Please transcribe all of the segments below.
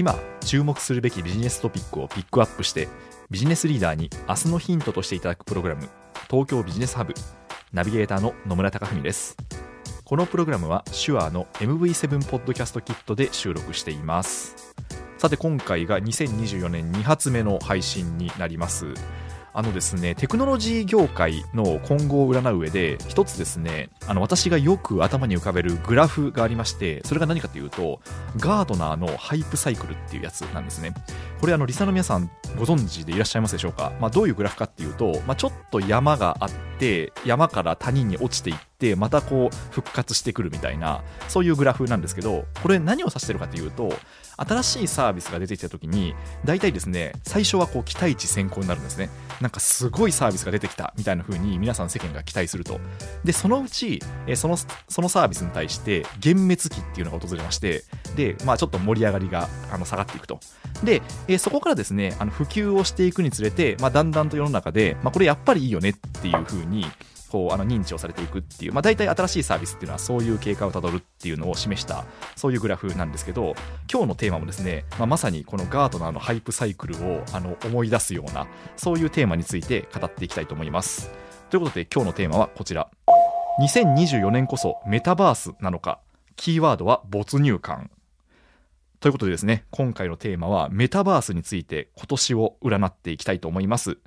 今注目するべきビジネストピックをピックアップしてビジネスリーダーに明日のヒントとしていただくプログラム東京ビジネスハブナビゲーターの野村貴文です。このプログラムは手話の MV7 ポッドキャストキットで収録していますさて今回が2024年2発目の配信になりますあのですねテクノロジー業界の今後を占う上で一つですねあの私がよく頭に浮かべるグラフがありましてそれが何かというとガードナーのハイプサイクルっていうやつなんですね。これあのリサの皆さんご存知でいらっしゃいますでしょうか、まあ、どういうグラフかっていうと、まあ、ちょっと山があって山から谷に落ちていってまたこう復活してくるみたいなそういうグラフなんですけどこれ何を指してるかというと新しいサービスが出てきた時に大体ですね最初はこう期待値先行になるんですね。なんかすごいサービスが出てきたみたいな風に皆さん世間が期待すると。でそのうちそのそのサービスに対して幻滅期っていうのが訪れましてでまあちょっと盛り上がりがあの下がっていくと。でそこからですねあの普及をしていくにつれて、まあ、だんだんと世の中で、まあ、これやっぱりいいよねっていう風にこうあの認知をされていくっていう、まあ、大体新しいサービスっていうのはそういう経過をたどるっていうのを示したそういうグラフなんですけど今日のテーマもですね、まあ、まさにこのガートナーのハイプサイクルをあの思い出すようなそういうテーマについて語っていきたいと思います。ということで今日のテーマはこちら。2024年こそメタバースなのかキーワードは没入感。ということでですね今回のテーマはメタバースについて今年を占っていきたいと思います。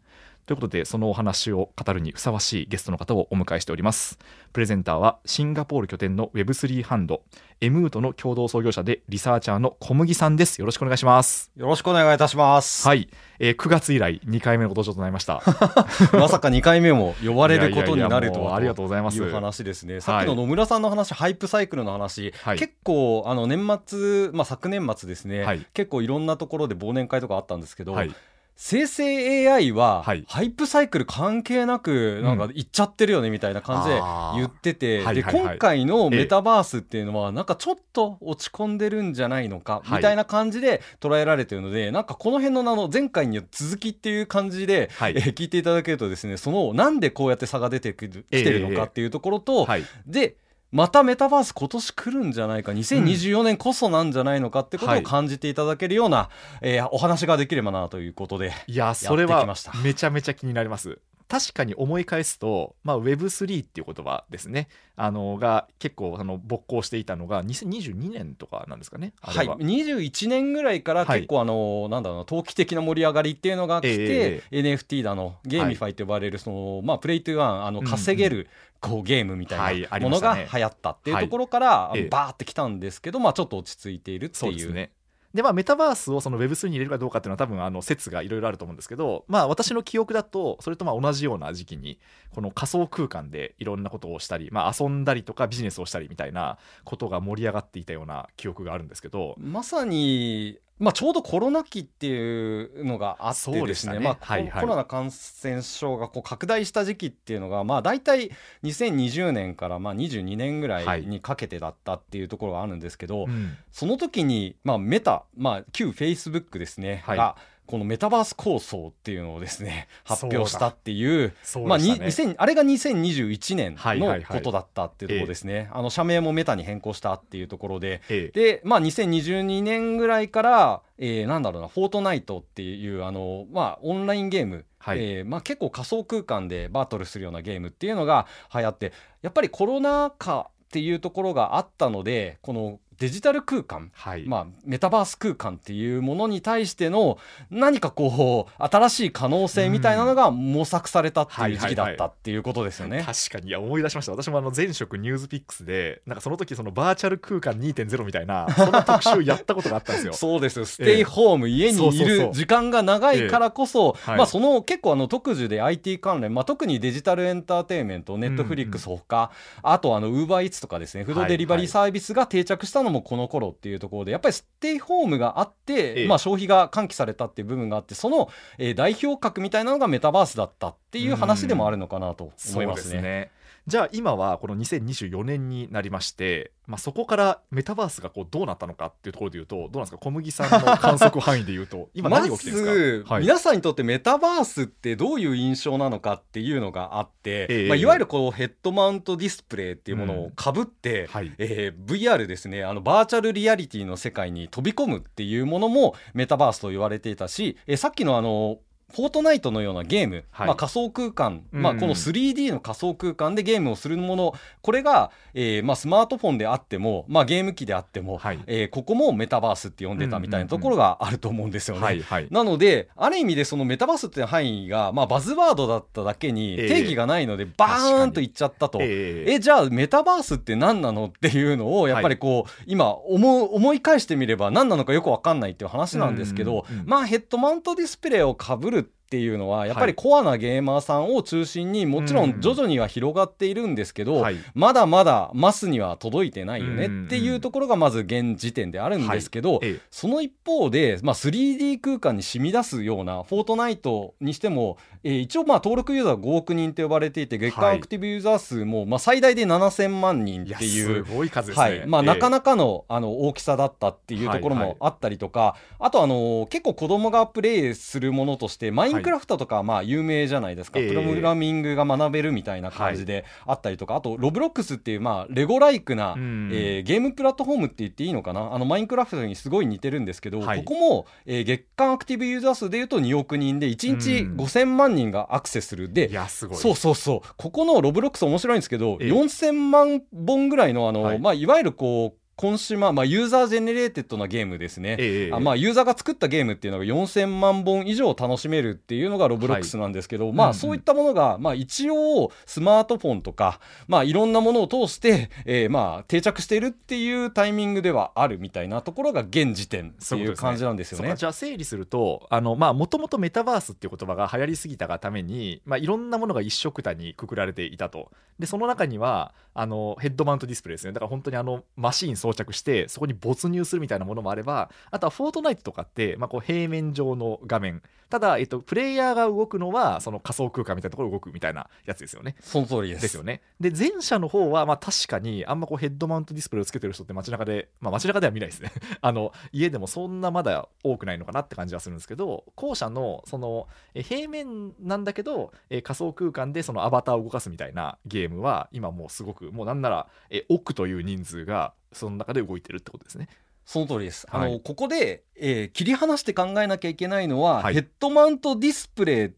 ということでそのお話を語るにふさわしいゲストの方をお迎えしております。プレゼンターはシンガポール拠点の Web3 ハンドエムートの共同創業者でリサーチャーの小麦さんです。よろしくお願いします。よろしくお願いいたします。はい、えー、9月以来2回目のご登場となりました。まさか2回目も呼ばれることになるとはありがとうございます。いう話ですね。さっきの野村さんの話、ハイプサイクルの話、はい、結構あの年末、まあ、昨年末ですね、はい、結構いろんなところで忘年会とかあったんですけど、はい生成 AI は、ハイプサイクル関係なく、なんか、いっちゃってるよね、みたいな感じで言ってて、うん、で、今回のメタバースっていうのは、なんかちょっと落ち込んでるんじゃないのか、みたいな感じで捉えられてるので、なんかこの辺のあの、前回に続きっていう感じで、はい、えー、聞いていただけるとですね、その、なんでこうやって差が出てきてるのかっていうところと、で、またメタバース今年来るんじゃないか2024年こそなんじゃないのかってことを感じていただけるような、うんはい、えー、お話ができればなということでいやそれはめちゃめちゃ気になります。確かに思い返すと、まあ、Web3 っていう言葉ですね。あのが結構あの勃興していたのが2022年とかなんですかねは。い。21年ぐらいから結構あの、はい、なんだろうな投機的な盛り上がりっていうのが来て、えー、NFT だの GameFi と呼ばれるその、はい、まあ、 Play to Earn あの稼げる、こうゲームみたいなものが流行ったっていうところから、はい、バーってきたんですけど、まあ、ちょっと落ち着いているっていう。ねで、まあ、メタバースをその Web3 に入れるかどうかっていうのは多分あの説がいろいろあると思うんですけど、まあ、私の記憶だと、それとまあ同じような時期に、この仮想空間でいろんなことをしたり、まあ、遊んだりとかビジネスをしたりみたいなことが盛り上がっていたような記憶があるんですけど。まさに、まあ、ちょうどコロナ期っていうのがあってですね、ね。まあはいはい、コロナ感染症がこう拡大した時期っていうのが、まあ、大体2020年からまあ22年ぐらいにかけてだったっていうところがあるんですけど、はいその時に、まあ、メタ、まあ、旧フェイスブックですね、はい、がこのメタバース構想っていうのをですね発表したっていう、まあ、あれが2021年のことだったっていうところですね、はいはいあの社名もメタに変更したっていうところで、ええ、で、まあ、2022年ぐらいから、えー、なんだろうなフォートナイトっていうあの、まあ、オンラインゲーム。はい、えー、まあ、結構仮想空間でバトルするようなゲームっていうのが流行ってやっぱりコロナ禍っていうところがあったのでこのデジタル空間、はい、まあ、メタバース空間っていうものに対しての何かこう新しい可能性みたいなのが模索されたっていう時期だったっていうことですよね。確かに。いや思い出しました。私もあの前職ニュースピックスでなんかその時そのバーチャル空間2.0みたいなその特集やったことがあったんですよ。そうです。よステイホーム、えー、家にいる時間が長いからこそ、えー、まあ、その結構あの特需で IT 関連、まあ、特にデジタルエンターテインメントネットフリックスほか、うんうん、あとあのウーバーイーツとかですねフードデリバリーサービスが定着したのもこの頃っていうところでやっぱりステイホームがあって、ええ、まあ、消費が喚起されたっていう部分があってその、えー、代表格みたいなのがメタバースだったっていう話でもあるのかなと思いますね。じゃあ今はこの2024年になりまして、まあ、そこからメタバースがこうどうなったのかっていうところでいうとどうなんですか？小麦さんの観測範囲でいうと 今何が起きてるんですか、はい、皆さんにとってメタバースってどういう印象なのかっていうのがあって、えー、まあ、いわゆるこうヘッドマウントディスプレイっていうものをかぶって、うん。はい、えー、VR ですねあのバーチャルリアリティの世界に飛び込むっていうものもメタバースと言われていたし、えー、さっきのあのフォートナイトのようなゲーム、はい、まあ、仮想空間、うん、まあ、この 3D の仮想空間でゲームをするものこれが、えーまあ、スマートフォンであっても、まあ、ゲーム機であっても、はい、えー、ここもメタバースって呼んでたみたいなところがあると思うんですよね。なのである意味でそのメタバースっていう範囲が、まあ、バズワードだっただけに定義がないので、バーンといっちゃったと、えー、えじゃあメタバースって何なのっていうのをやっぱりこう、はい、今思思い返してみれば何なのかよく分かんないっていう話なんですけど、まあヘッドマウントディスプレイをかぶるっていうのはやっぱりコアなゲーマーさんを中心にもちろん徐々には広がっているんですけど、はい、まだまだマスには届いてないよねっていうところがまず現時点であるんですけど、はい、その一方で、まあ、3D 空間に染み出すようなフォートナイトにしても、えー、一応まあ登録ユーザー5億人と呼ばれていて月間アクティブユーザー数もまあ最大で7000万人っていう、すごい数ですね、はい。まあ、なかなかのあの大きさだったっていうところもあったりとか、あとあの結構子供がプレイするものとしてマインクラフトとかまあ有名じゃないですか、えー、プログラミングが学べるみたいな感じであったりとか、はい、あとロブロックスっていうまあレゴライクな、えー、ゲームプラットフォームって言っていいのかな？あのマインクラフトにすごい似てるんですけど、はい、ここも、えー、月間アクティブユーザー数でいうと2億人で1日5000万人がアクセスする。でそうそうそう。ここのロブロックス面白いんですけど、えー、4000万本ぐらいのあの、はい。まあ、いわゆるこうコンシューマー、まあ、ユーザージェネレーテッドなゲームですね、えー、あまあ、ユーザーが作ったゲームっていうのが4000万本以上楽しめるっていうのがロブロックスなんですけど、はい、まあ、そういったものが、まあ、一応スマートフォンとか、まあ、いろんなものを通して、えー、まあ定着しているっていうタイミングではあるみたいなところが現時点っていう感じなんですよね。ね。じゃあ整理するともともとメタバースっていう言葉が流行りすぎたがために、まあ、いろんなものが一緒くたにくくられていたと。でその中にはあのヘッドマウントディスプレイですね。だから本当にあのマシン装着してそこに没入するみたいなものもあればあとはフォートナイトとかって、まあ、こう平面上の画面。ただ、えっと、プレイヤーが動くのはその仮想空間みたいなところ動くみたいなやつですよね。その通りです。ですよね。で前者の方はまあ確かにあんまこうヘッドマウントディスプレイをつけてる人って街中でまあ街中では見ないですね。あの家でもそんなまだ多くないのかなって感じはするんですけど後者のその平面なんだけど仮想空間でそのアバターを動かすみたいなゲームは今もうすごくもうなんなら億という人数がその中で動いてるってことですね。その通りです。はい、あのここで、えー、切り離して考えなきゃいけないのは、はい、ヘッドマウントディスプレイっ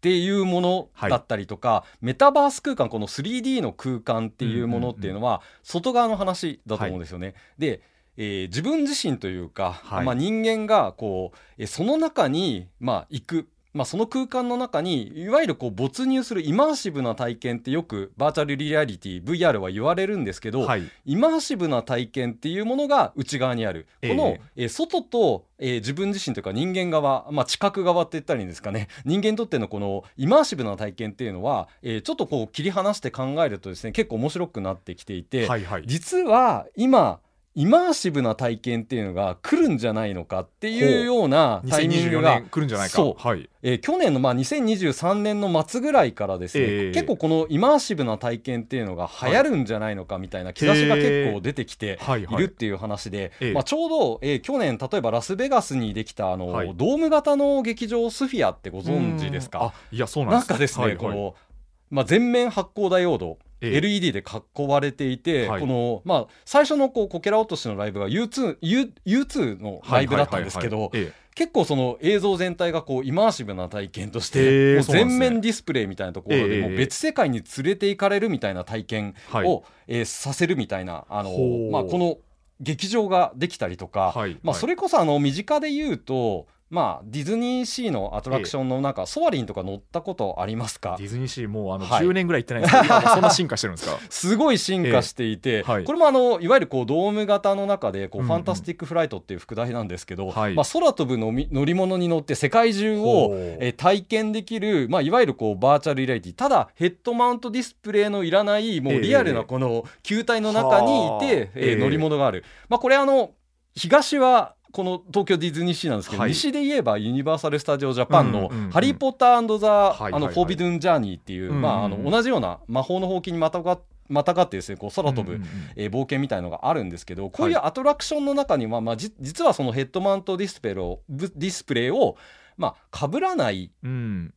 ていうものだったりとか、はい、メタバース空間この 3D の空間っていうものっていうのは、外側の話だと思うんですよね。でえー、自分自身というか、まあ、人間がこう、えその中に、まあ、行くまあ、その空間の中にいわゆるこう没入するイマーシブな体験ってよくバーチャルリアリティ VR は言われるんですけど、はい、イマーシブな体験っていうものが内側にある、この、えー、外と、えー、自分自身というか人間側、まあ、知覚側って言ったらいいんですかね。人間にとってのこのイマーシブな体験っていうのは、えー、ちょっとこう切り離して考えるとですね結構面白くなってきていて、はいはい、実は今イマーシブな体験っていうのが来るんじゃないのかっていうようなタイミングが。来るんじゃないか。そう、はい、えー、去年のまあ2023年の末ぐらいからですね、えー、結構このイマーシブな体験っていうのが流行るんじゃないのかみたいな兆しが結構出てきているっていう話で、まあ、ちょうど、えー、去年例えばラスベガスにできたあの、はい、ドーム型の劇場スフィアってご存知ですか？いやそうなんです。かですね、はいはい、この、まあ、全面発光ダイオード LED で囲われていて、はい、このまあ、最初のこうこけら落としのライブが U2, U U2 のライブだったんですけど、結構その映像全体がこうイマーシブな体験として、全面ディスプレイみたいなところでも別世界に連れて行かれるみたいな体験を、えー、させるみたいなあの、まあ、この劇場ができたりとか、はい、まあ、それこそあの身近で言うとまあ、ディズニーシーのアトラクションのなんか、ソアリンとか乗ったことありますか？ディズニーシーもうあの10年ぐらい行ってないんですけど、はい、そんな進化してるんですか？すごい進化していて、えーはい、これもあのいわゆるこうドーム型の中でこう、ファンタスティック・フライトっていう副題なんですけど、まあ、空飛ぶの乗り物に乗って世界中を、えー、体験できる、まあ、いわゆるこうバーチャルリアリティ。ただヘッドマウントディスプレイのいらないもうリアルなこの球体の中にいて、えー、えー、乗り物がある、まあ、これあの東はこの東京ディズニーシーなんですけど、はい、西で言えばユニバーサル・スタジオ・ジャパンの「ハリー・ポッターザ・あのフォービドゥン・ジャーニー」っていう、まあ、あの同じような魔法のほうきにまたがまたがってですねこう空飛ぶ、えー、冒険みたいのがあるんですけどこういうアトラクションの中には、まあ、実はそのヘッドマウントディスプレイをディスプレイをまあ、被らない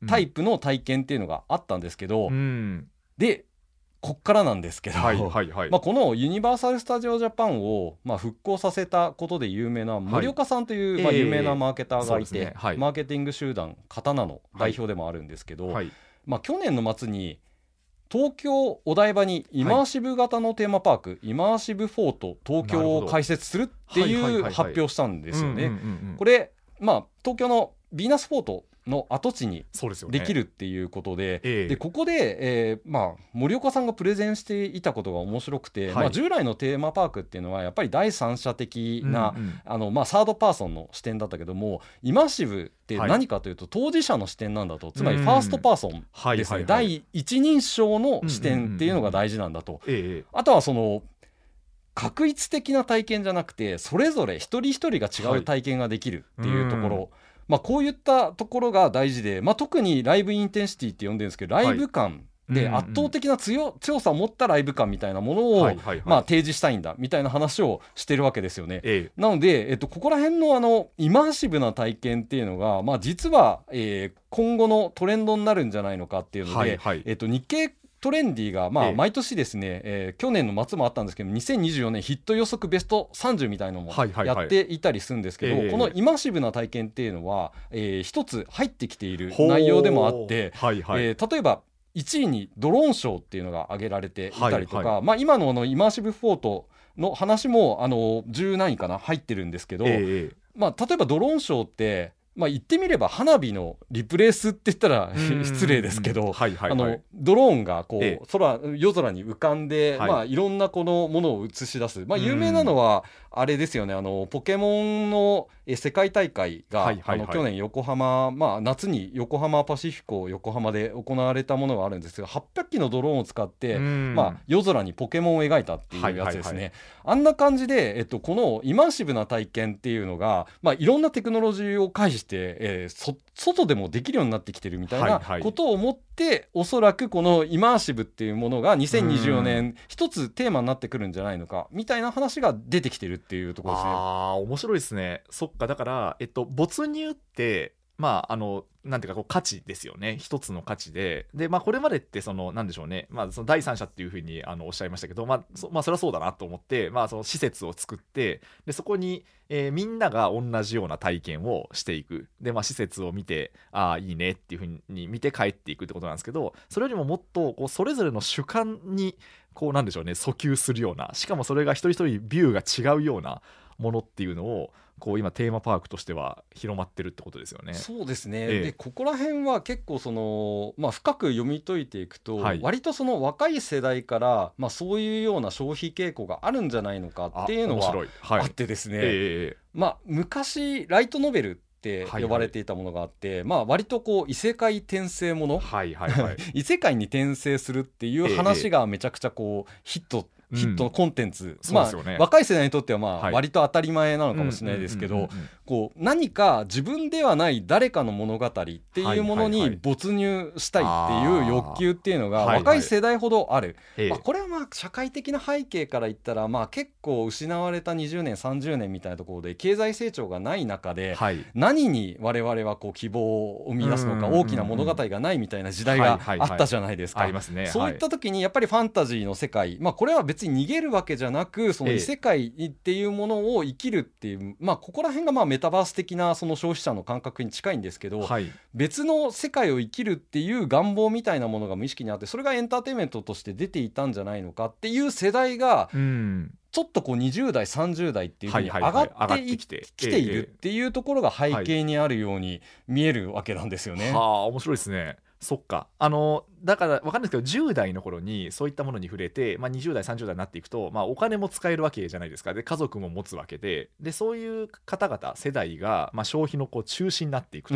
タイプの体験っていうのがあったんですけど、うん、でこっからなんですけど、はいはいはい、まあ、このユニバーサル・スタジオ・ジャパンを、まあ、復興させたことで有名な森岡さんという、はい、まあ、有名なマーケターがいて、えーね。はい、マーケティング集団刀の代表でもあるんですけど、はい、まあ、去年の末に東京お台場にイマーシブ型のテーマパーク、イマーシブフォート東京を開設するっていう発表したんですよね。これ、まあ、東京のヴィーナスフォートの跡地にできるっていうことでで、ねでここで、えーまあ、森岡さんがプレゼンしていたことが面白くて、はい、まあ、従来のテーマパークっていうのはやっぱり第三者的な、うんうん、あのまあ、サードパーソンの視点だったけどもイマーシブって何かというと、当事者の視点なんだと。つまりファーストパーソンですね、第一人称の視点っていうのが大事なんだと。あとはその確一的な体験じゃなくてそれぞれ一人一人が違う体験ができるっていうところ、はいまあ、こういったところが大事で、まあ、特にライブインテンシティって呼んでるんですけどライブ感、で圧倒的な強強さを持ったライブ感みたいなものを、まあ、提示したいんだみたいな話をしてるわけですよね。ええ、なので、えっと、ここら辺のあのイマーシブな体験っていうのが、まあ、実は、えー、今後のトレンドになるんじゃないのかっていうので、はいはい、えっと、日経トレンディが、まあ、毎年ですね、えー、去年の末もあったんですけど2024年ヒット予測ベスト30みたいなのもやっていたりするんですけど、このイマーシブな体験っていうのは、えー、一つ入ってきている内容でもあって、はいはい、えー、例えば1位にドローンショーっていうのが挙げられていたりとか、はいはい、まあ、今ののイマーシブフォートの話もあの10何位かな入ってるんですけど、えー、まあ、例えばドローンショーってまあ、言ってみれば花火のリプレースって言ったら 失礼ですけど、ドローンがこう、ええ、空夜空に浮かんで、はい、まあ、いろんなこのものを映し出す、まあ、有名なのはあれですよね。あのポケモンの世界大会が、あの去年横浜、まあ、夏に横浜パシフィコ横浜で行われたものがあるんですが800機のドローンを使って、まあ、夜空にポケモンを描いたっていうやつですね、あんな感じで、えっと、このイマーシブな体験っていうのが、まあ、いろんなテクノロジーを介して、えー、外でもできるようになってきてるみたいなことを思って、はいはい、おそらくこのイマーシブっていうものが2024年一つテーマになってくるんじゃないのかみたいな話が出てきてるっていうところですね。あ面白いですね。そっかだから、えっと、没入ってまあ、あの、なんていうか、こう、価値ですよね。一つの価値で。で、まあ、これまでって、その、なんでしょうね。まあ、その第三者っていうふうに、あの、おっしゃいましたけど、まあ、そまあ、それはそうだなと思って、まあ、その施設を作って、で、そこに、えー、みんなが同じような体験をしていく。で、まあ、施設を見て、ああ、いいねっていうふうに見て帰っていくってことなんですけど、それよりももっと、こう、それぞれの主観に、こう、なんでしょうね、訴求するような、しかもそれが一人一人ビューが違うようなものっていうのを、こう今テーマパークとしては広まってるってことですよね。そうですね、ええ、でここら辺は結構その、まあ、深く読み解いていくと、はい、割とその若い世代から、まあ、そういうような消費傾向があるんじゃないのかっていうのはあってですね、はいえ、まあ、昔ライトノベルって呼ばれていたものがあって、はいはい、まあ割とこう異世界転生もの、はいはいはい、異世界に転生するっていう話がめちゃくちゃこうヒットヒットのコンテンツ、うん、まあ、ね、若い世代にとってはまあ割と当たり前なのかもしれないですけどこう何か自分ではない誰かの物語っていうものに没入したいっていう欲求っていうのが若い世代ほどある、まあ、これはまあ社会的な背景から言ったらまあ結構失われた20年30年みたいなところで経済成長がない中で何に我々はこう希望を生み出すのか大きな物語がないみたいな時代があったじゃないですか。そういった時にやっぱりファンタジーの世界まあこれは別別に逃げるわけじゃなくその異世界っていうものを生きるっていう、まあここら辺がまあメタバース的なその消費者の感覚に近いんですけど、はい、別の世界を生きるっていう願望みたいなものが無意識にあってそれがエンターテインメントとして出ていたんじゃないのかっていう世代が、うん。ちょっとこう20代30代っていうふうに上がってきているっていうところが背景にあるように見えるわけなんですよね。はあ面白いですね。そっか。あのだから分かんないですけど10代の頃にそういったものに触れて、まあ、20代30代になっていくと、まあ、お金も使えるわけじゃないですか。で家族も持つわけで。でそういう方々世代が、まあ、消費のこう中心になっていくと。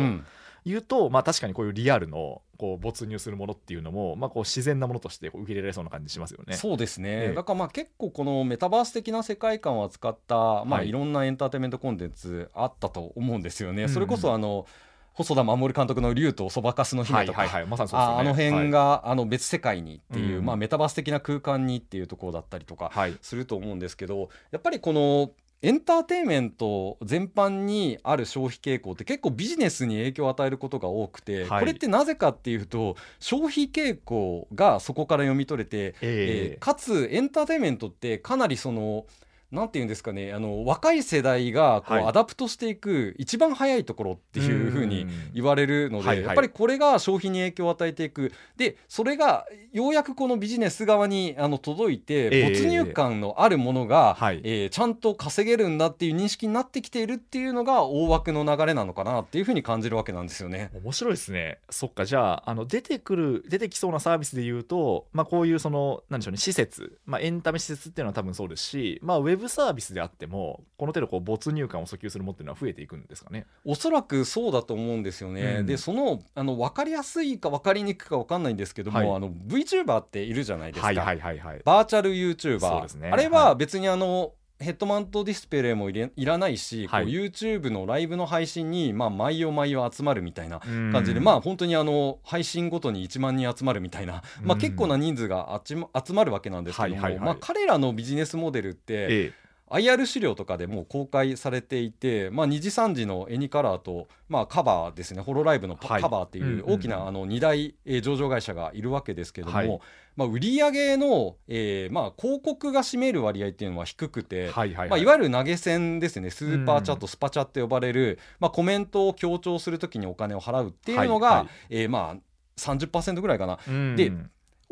いうと、まあ、確かにこういうリアルのこう没入するものっていうのも、まあ、こう自然なものとして受け入れられそうな感じしますよね。そうですね、ええ、だからまあ結構このメタバース的な世界観を扱った、まあ、い。ろんなエンターテインメントコンテンツあったと思うんですよね。それこそあの、細田守監督の「竜とそばかすの姫」とか、あの辺が、はい、あの別世界にっていう、うん、まあ、メタバース的な空間にっていうところだったりとかすると思うんですけど、はい、やっぱりこのエンターテインメント全般にある消費傾向って結構ビジネスに影響を与えることが多くて、はい、これってなぜかっていうと消費傾向がそこから読み取れて、えー、えー、かつエンターテインメントってかなりその。なんていうんですかねあの若い世代がこう、 adapt していく一番早いところっていうふうに言われるので、やっぱりこれが消費に影響を与えていく。でそれがようやくこのビジネス側にあの届いて、没入感のあるものが、はい、えー、ちゃんと稼げるんだっていう認識になってきているっていうのが大枠の流れなのかなっていうふうに感じるわけなんですよね。面白いですね。そっかじゃああの出てくる出てきそうなサービスでいうと、まあ、こういうそのなんでしょうね施設、まあ、エンタメ施設っていうのは多分そうですし、まあ、ウェブサービスであってもこの程度こう没入感を訴求するものっていうのは増えていくんですかね？おそらくそうだと思うんですよね、うん、でそのあの分かりやすいか分かりにくいか分かんないんですけども、はい、あの VTuber っているじゃないですか、はいはいはいはい、バーチャル YouTuber、ね、あれは別にあの、ヘッドマウントディスプレイもいれいらないし、はい、こう YouTube のライブの配信に、まあ、毎夜毎夜集まるみたいな感じで、まあ本当にあの配信ごとに1万人集まるみたいな、まあ、結構な人数が集まるわけなんですけども、はいはいはい、まあ、彼らのビジネスモデルって、ええ IR 資料とかでもう公開されていて、まあ、2次3次のエニカラーと、まあ、カバーですね。ホロライブのカバーっていう大きなあの2大、上場会社がいるわけですけども、はい、まあ、売上の、えーまあ、広告が占める割合っていうのは低くて、はいはいまあ、いわゆる投げ銭ですね。スーパーチャット、スパチャって呼ばれる、まあ、コメントを強調するときにお金を払うっていうのが、はいはい、えー、まあ30%ぐらいかな。で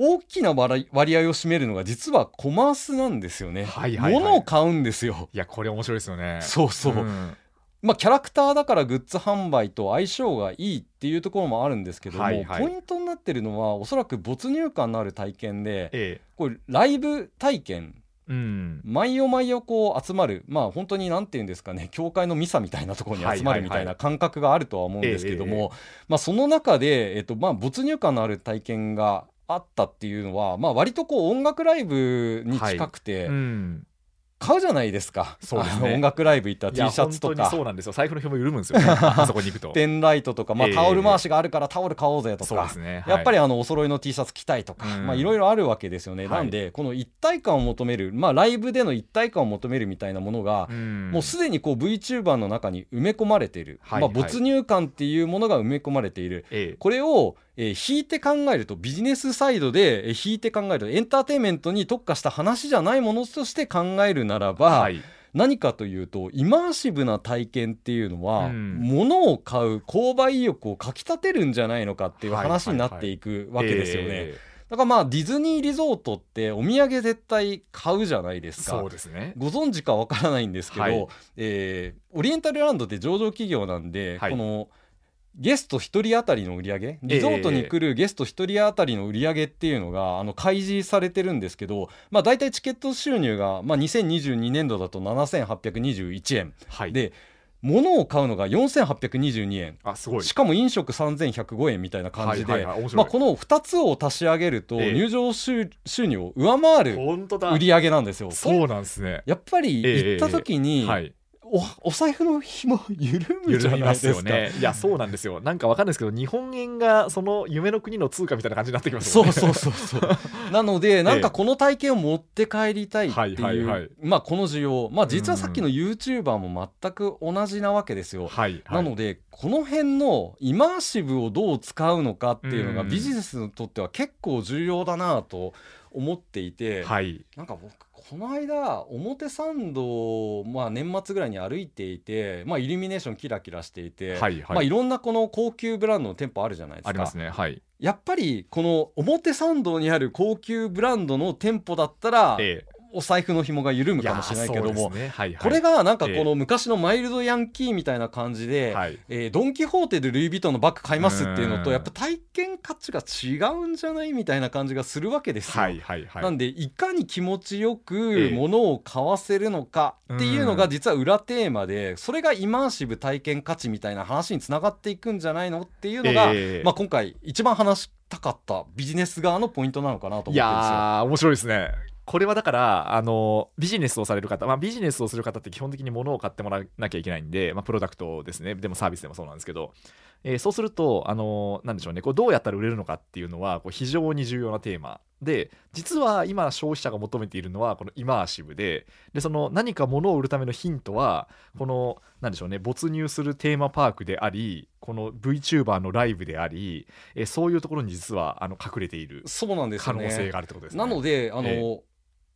大きな割合を占めるのが実はコマースなんですよね。はいはいはい、物を買うんですよ。いやこれ面白いですよね。そうそう。うん、まあ、キャラクターだからグッズ販売と相性がいいっていうところもあるんですけども、はいはい、ポイントになってるのはおそらく没入感のある体験で、ええ、これライブ体験うん、毎夜毎夜こう集まるまあ本当に何て言うんですかね教会のミサみたいなところに集まるみたいな感覚があるとは思うんですけども、まあ、その中で、えっとまあ、没入感のある体験があったっていうのは、まあ、割とこう音楽ライブに近くて、はい。うん、買うじゃないですか。そうです、ね、音楽ライブ行ったら T シャツとか。そうなんですよ。財布の紐緩むんですよ。ね あそこに行くと。ペンライトとか、まあ、タオル回しがあるからタオル買おうぜとか、えーね。はい、やっぱりあのお揃いの T シャツ着たいとか、まあ、いろいろあるわけですよね、なんでこの一体感を求める、まあ、ライブでの一体感を求めるみたいなものが、もうすでにこう VTuber の中に埋め込まれている、はいはい、まあ、没入感っていうものが埋め込まれている、えー、これをえー、引いて考えるとビジネスサイドで、えー、引いて考えるとエンターテインメントに特化した話じゃないものとして考えるならば、はい、何かというとイマーシブな体験っていうのは、うん、物を買う購買意欲をかきたてるんじゃないのかっていう話になっていくわけですよね。だからまあディズニーリゾートってお土産絶対買うじゃないですか。そうですね。ご存知かわからないんですけど、はい、えー、オリエンタルランドって上場企業なんで、はい、このゲスト1人当たりの売り上げ？リゾートに来るゲスト1人当たりの売り上げっていうのが、あの開示されてるんですけど、まあ、大体チケット収入が、まあ、2022年度だと7821円、はい、で物を買うのが4822円。あすごい。しかも飲食3105円みたいな感じで、はいはいはい、まあ、この2つを足し上げると入場収,、入を上回る売り上げなんですよ。そうなんですね。やっぱり行った時に、えーはいおお財布の紐緩むじゃないですよね。いやそうなんですよ。なんかわかんないですけど日本円がその夢の国の通貨みたいな感じになってきますよね。そうそうそうそう。なのでなんかこの体験を持って帰りたいっていう、まあこの需要まあ実はさっきの YouTuber も全く同じなわけですよ、はいはい、なのでこの辺のイマーシブをどう使うのかっていうのがビジネスにとっては結構重要だなと思っていて、はい、なんか僕この間表参道、まあ、年末ぐらいに歩いていて、まあ、イルミネーションキラキラしていて、はいはい。まあ、いろんなこの高級ブランドの店舗あるじゃないですか。ありますねはい。やっぱりこの表参道にある高級ブランドの店舗だったら、ええ、お財布の紐が緩むかもしれないけども、ね。はいはい、これがなんかこの昔のマイルドヤンキーみたいな感じで、ええ。ー、ドン・キホーテでルイ・ヴィトンのバッグ買いますっていうのとやっぱ体験価値が違うんじゃないみたいな感じがするわけですよ。はいはいはい、なんでいかに気持ちよく物を買わせるのかっていうのが実は裏テーマでそれがイマーシブ体験価値みたいな話につながっていくんじゃないのっていうのが、えー、まあ、今回一番話したかったビジネス側のポイントなのかなと思ってるんですよ。いや面白いですねこれはだからあのビジネスをされる方、まあ、ビジネスをする方って基本的に物を買ってもらわなきゃいけないんで、まあ、プロダクトですね。でもサービスでもそうなんですけど、えー、そうするとあのなんでしょうね。こうどうやったら売れるのかっていうのはこう非常に重要なテーマ。で実は今消費者が求めているのはこのイマーシブで。でその何か物を売るためのヒントはこのなんでしょうね。没入するテーマパークでありこの VTuber のライブでありえそういうところに実はあの隠れている可能性があるってことですね。なのであの、えー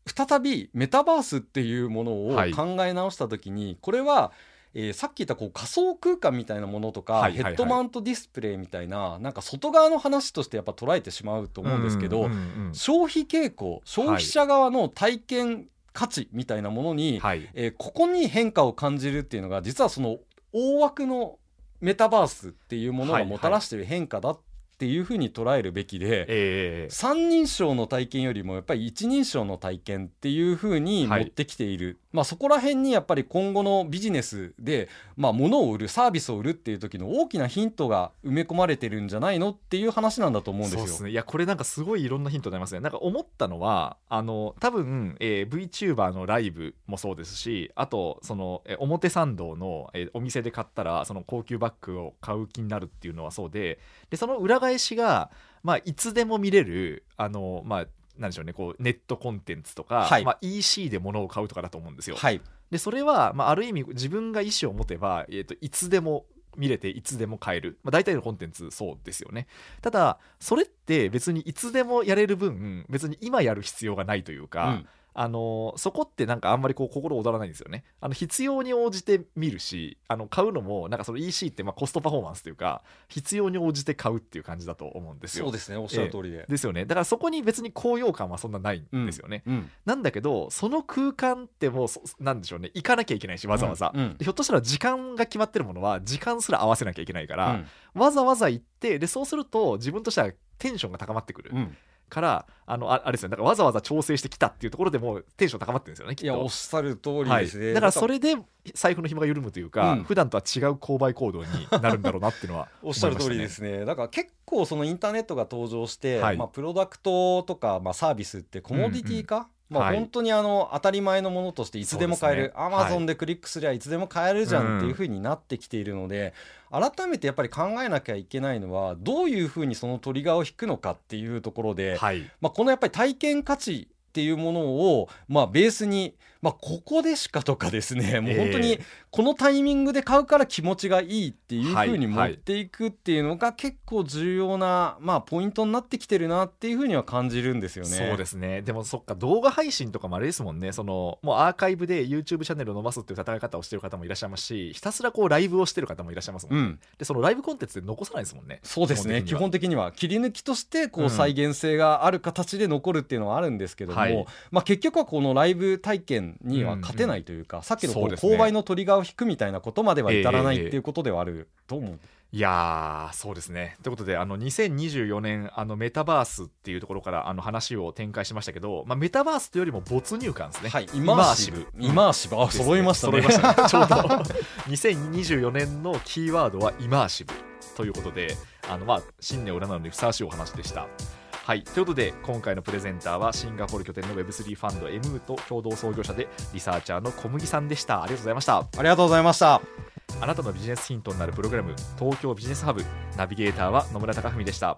再びメタバースっていうものを考え直した時に、はい、これは、えー、さっき言ったこう仮想空間みたいなものとか、ヘッドマウントディスプレイみたいななんか外側の話としてやっぱ捉えてしまうと思うんですけど、消費傾向消費者側の体験価値みたいなものに、はい、えー、ここに変化を感じるっていうのが実はその大枠のメタバースっていうものがもたらしている変化だっっていうふうに捉えるべきで、えー、三人称の体験よりもやっぱり一人称の体験っていうふうに持ってきている、はい、まあ、そこら辺にやっぱり今後のビジネスで、まあ、物を売るサービスを売るっていう時の大きなヒントが埋め込まれてるんじゃないのっていう話なんだと思うんですよ。ね、いやこれなんかすごいいろんなヒントになりますね。なんか思ったのはあの多分、えー、VTuber のライブもそうですしあとその、え表参道の、えー、お店で買ったらその高級バッグを買う気になるっていうのはそうででその裏返しがまあ、いつでも見れるあの、まあ、なんでしょうねこうネットコンテンツとか、はい、まあ、EC で物を買うとかだと思うんですよ。はい、でそれは、まあ、ある意味自分が意思を持てば、えーと、いつでも見れていつでも買える、まあ、大体のコンテンツそうですよね。ただそれって別にいつでもやれる分別に今やる必要がないというか、うんあのそこってなんかあんまりこう心躍らないんですよね。あの必要に応じて見るしあの買うのもなんかその EC ってまあコストパフォーマンスというか必要に応じて買うっていう感じだと思うんですよ。そうですね。おっしゃる通りで、えー、ですよね。だからそこに別に高揚感はそんなないんですよね。うん。うん、なんだけどその空間ってもうなんでしょうね。行かなきゃいけないしわざわざ、うん、ひょっとしたら時間が決まってるものは時間すら合わせなきゃいけないから、わざわざ行ってでそうすると自分としてはテンションが高まってくる。からあのああれですよ。だからわざわざ調整してきたっていうところでもテンション高まってるんですよねいやおっしゃる通りですね、はい、だからそれで財布の紐が緩むというか、うん、普段とは違う購買行動になるんだろうなっていうのは、ね、おっしゃる通りですね。だから結構そのインターネットが登場して、はい、まあ、プロダクトとか、まあ、サービスってコモディティ化、うんうんまあ、本当にあの当たり前のものとしていつでも買える、アマゾンでクリックすりゃいつでも買えるじゃんっていうふうになってきているので、改めてやっぱり考えなきゃいけないのはどういうふうにそのトリガーを引くのかっていうところで、はい、まあ、このやっぱり体験価値っていうものを、まあ、ベースにまあ、ここでしかとかですねもう本当にこのタイミングで買うから気持ちがいいっていうふうに持っていくっていうのが結構重要な、まあ、ポイントになってきてるなっていうふうには感じるんですよね。そうですね。でもそっか動画配信とかもあれですもんね。そのもうアーカイブで YouTube チャンネルを伸ばすっていう戦い方をしてる方もいらっしゃいますしひたすらこうライブをしてる方もいらっしゃいますもんね、うん、でそのライブコンテンツで残さないですもんね。そうですね。基本的には。切り抜きとしてこう再現性がある形で残るっていうのはあるんですけども、うんはい、まあ、結局はこのライブ体験には勝てない、というかさっきのこう購買のトリガーを引くみたいなことまでは至らないっていうことではあると思う。いやそうですね。ということで、あの2024年、あのメタバースっていうところからあの話を展開しましたけど、まあ、メタバースというよりも没入感ですね。はい、イマーシブ。イマーシブ、あ、揃いましたね。揃いましたね。ちょうど2024年のキーワードはイマーシブということで、あのまあ新年を占うのにふさわしいお話でした。はい。ということで今回のプレゼンターはシンガポール拠点の Web3 ファンド M と共同創業者でリサーチャーの小麦さんでした。ありがとうございました。ありがとうございました。あなたのビジネスヒントになるプログラム東京ビジネスハブ。ナビゲーターは野村貴文でした